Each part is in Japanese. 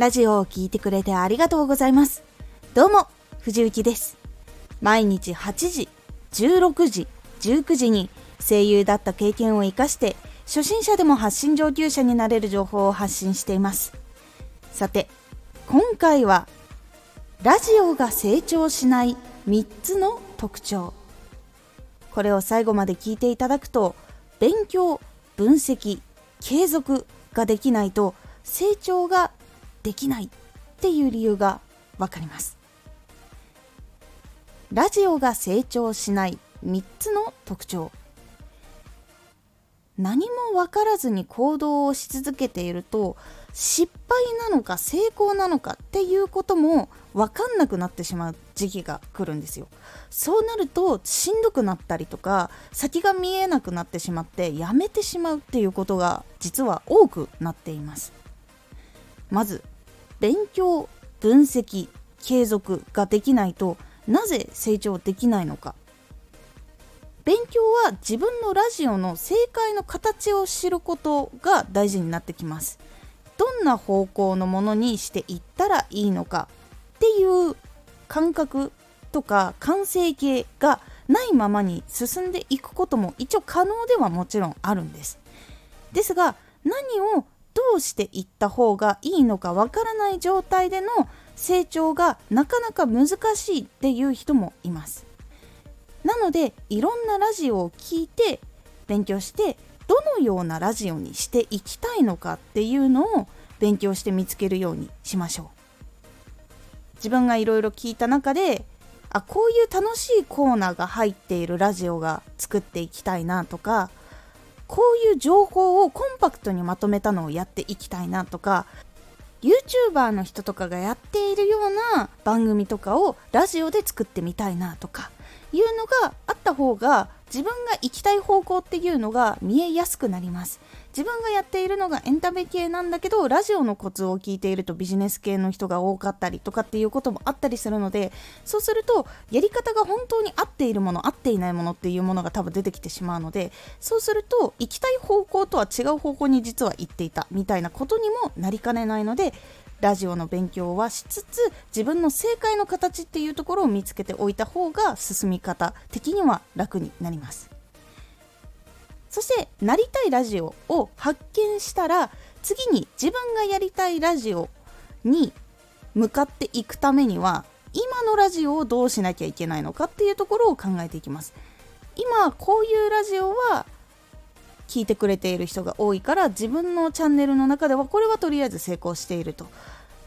ラジオを聴いてくれてありがとうございます。どうも藤幸です。毎日8時16時19時に声優だった経験を生かして初心者でも発信上級者になれる情報を発信しています。さて今回はラジオが成長しない3つの特徴。これを最後まで聞いていただくと勉強分析継続ができないと成長ができないっていう理由がわかります。ラジオが成長しない3つの特徴。何も分からずに行動をし続けていると失敗なのか成功なのかっていうことも分かんなくなってしまう時期が来るんですよ。そうなるとしんどくなったりとか先が見えなくなってしまってやめてしまうっていうことが実は多くなっています。まず勉強分析継続ができないとなぜ成長できないのか。勉強は自分のラジオの正解の形を知ることが大事になってきます。どんな方向のものにしていったらいいのか。っていう感覚とか完成形がないままに進んでいくことも一応可能ではもちろんあるんです。ですが何をどうしていった方がいいのかわからない状態での成長がなかなか難しいっていう人もいます。なのでいろんなラジオを聴いて勉強してどのようなラジオにしていきたいのかっていうのを勉強して見つけるようにしましょう。自分がいろいろ聞いた中であこういう楽しいコーナーが入っているラジオが作っていきたいなとかこういう情報をコンパクトにまとめたのをやっていきたいなとか YouTuber の人とかがやっているような番組とかをラジオで作ってみたいなとかいうのがあった方が自分が行きたい方向っていうのが見えやすくなります。自分がやっているのがエンタメ系なんだけどラジオのコツを聞いているとビジネス系の人が多かったりとかっていうこともあったりするのでそうするとやり方が本当に合っているもの合っていないものっていうものが多分出てきてしまうのでそうすると行きたい方向とは違う方向に実は行っていたみたいなことにもなりかねないのでラジオの勉強はしつつ自分の正解の形っていうところを見つけておいた方が進み方的には楽になります。そしてなりたいラジオを発見したら次に自分がやりたいラジオに向かっていくためには今のラジオをどうしなきゃいけないのかっていうところを考えていきます。今こういうラジオは聞いてくれている人が多いから自分のチャンネルの中ではこれはとりあえず成功していると。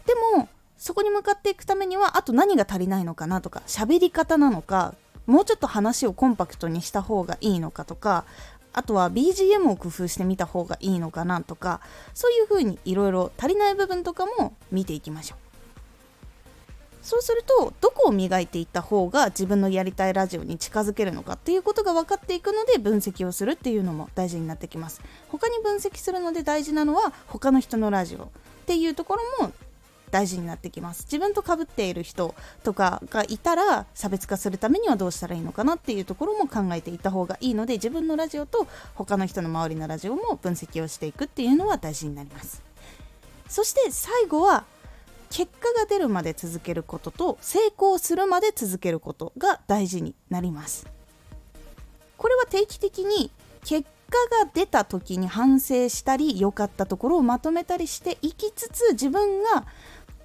でもそこに向かっていくためにはあと何が足りないのかなとか喋り方なのかもうちょっと話をコンパクトにした方がいいのかとかあとは BGM を工夫してみた方がいいのかなとかそういう風にいろいろ足りない部分とかも見ていきましょう。そうするとどこを磨いていった方が自分のやりたいラジオに近づけるのかっていうことが分かっていくので分析をするっていうのも大事になってきます。他に分析するので大事なのは他の人のラジオっていうところも大事になってきます。自分と被っている人とかがいたら差別化するためにはどうしたらいいのかなっていうところも考えていた方がいいので自分のラジオと他の人の周りのラジオも分析をしていくっていうのは大事になります。そして最後は結果が出るまで続けることと成功するまで続けることが大事になります。これは定期的に結果が出た時に反省したり良かったところをまとめたりしていきつつ自分が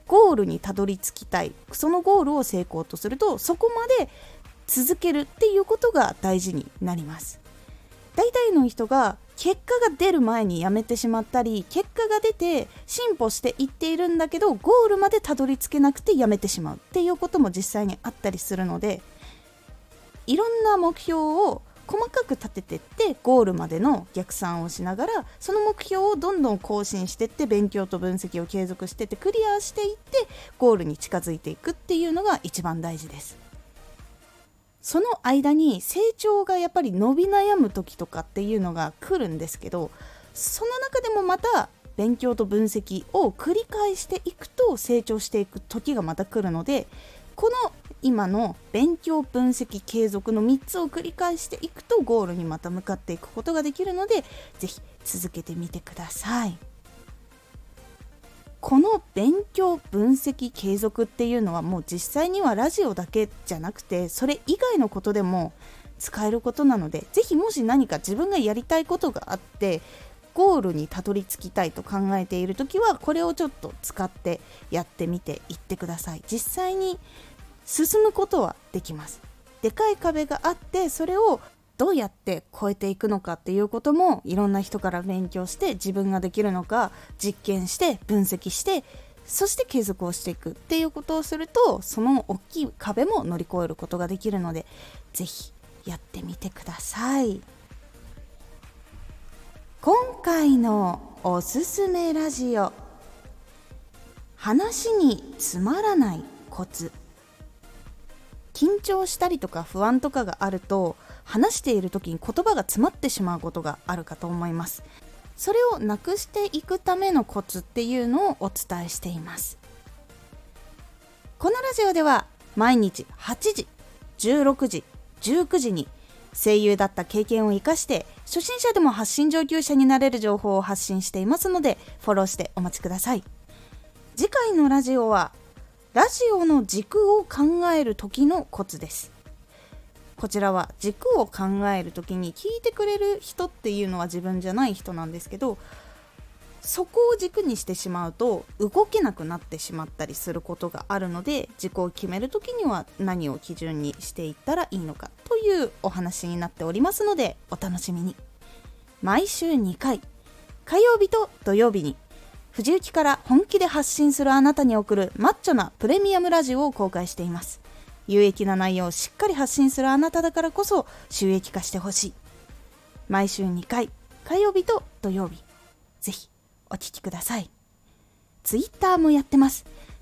ゴールにたどり着きたい。そのゴールを成功とするとそこまで続けるっていうことが大事になります。大体の人が結果が出る前にやめてしまったり結果が出て進歩していっているんだけどゴールまでたどり着けなくてやめてしまうっていうことも実際にあったりするのでいろんな目標を細かく立ててってゴールまでの逆算をしながらその目標をどんどん更新してって勉強と分析を継続してってクリアしていってゴールに近づいていくっていうのが一番大事です。その間に成長がやっぱり伸び悩む時とかっていうのが来るんですけどその中でもまた勉強と分析を繰り返していくと成長していく時がまた来るのでこの今の勉強分析継続の3つを繰り返していくとゴールにまた向かっていくことができるので是非続けてみてください。この勉強分析継続っていうのはもう実際にはラジオだけじゃなくてそれ以外のことでも使えることなので是非もし何か自分がやりたいことがあってゴールにたどり着きたいと考えている時はこれをちょっと使ってやってみていってください。実際に進むことはできます。でかい壁があってそれをどうやって超えていくのかっていうこともいろんな人から勉強して自分ができるのか実験して分析してそして継続をしていくっていうことをするとその大きい壁も乗り越えることができるので是非やってみてください。今回のおすすめラジオ。話につまらないコツ。緊張したりとか不安とかがあると話している時に言葉が詰まってしまうことがあるかと思います。それをなくしていくためのコツっていうのをお伝えしています。このラジオでは毎日8時16時19時に声優だった経験を生かして初心者でも発信上級者になれる情報を発信していますのでフォローしてお待ちください。次回のラジオはラジオの軸を考える時のコツです。こちらは軸を考える時に聞いてくれる人っていうのは自分じゃない人なんですけどそこを軸にしてしまうと動けなくなってしまったりすることがあるので軸を決める時には何を基準にしていったらいいのか。というお話になっておりますのでお楽しみに毎週2回火曜日と土曜日に藤雪から本気で発信するあなたに送るマッチョなプレミアムラジオを公開しています有益な内容をしっかり発信するあなただからこそ収益化してほしい毎週2回火曜日と土曜日ぜひお聴きください。ツイッターもやってます。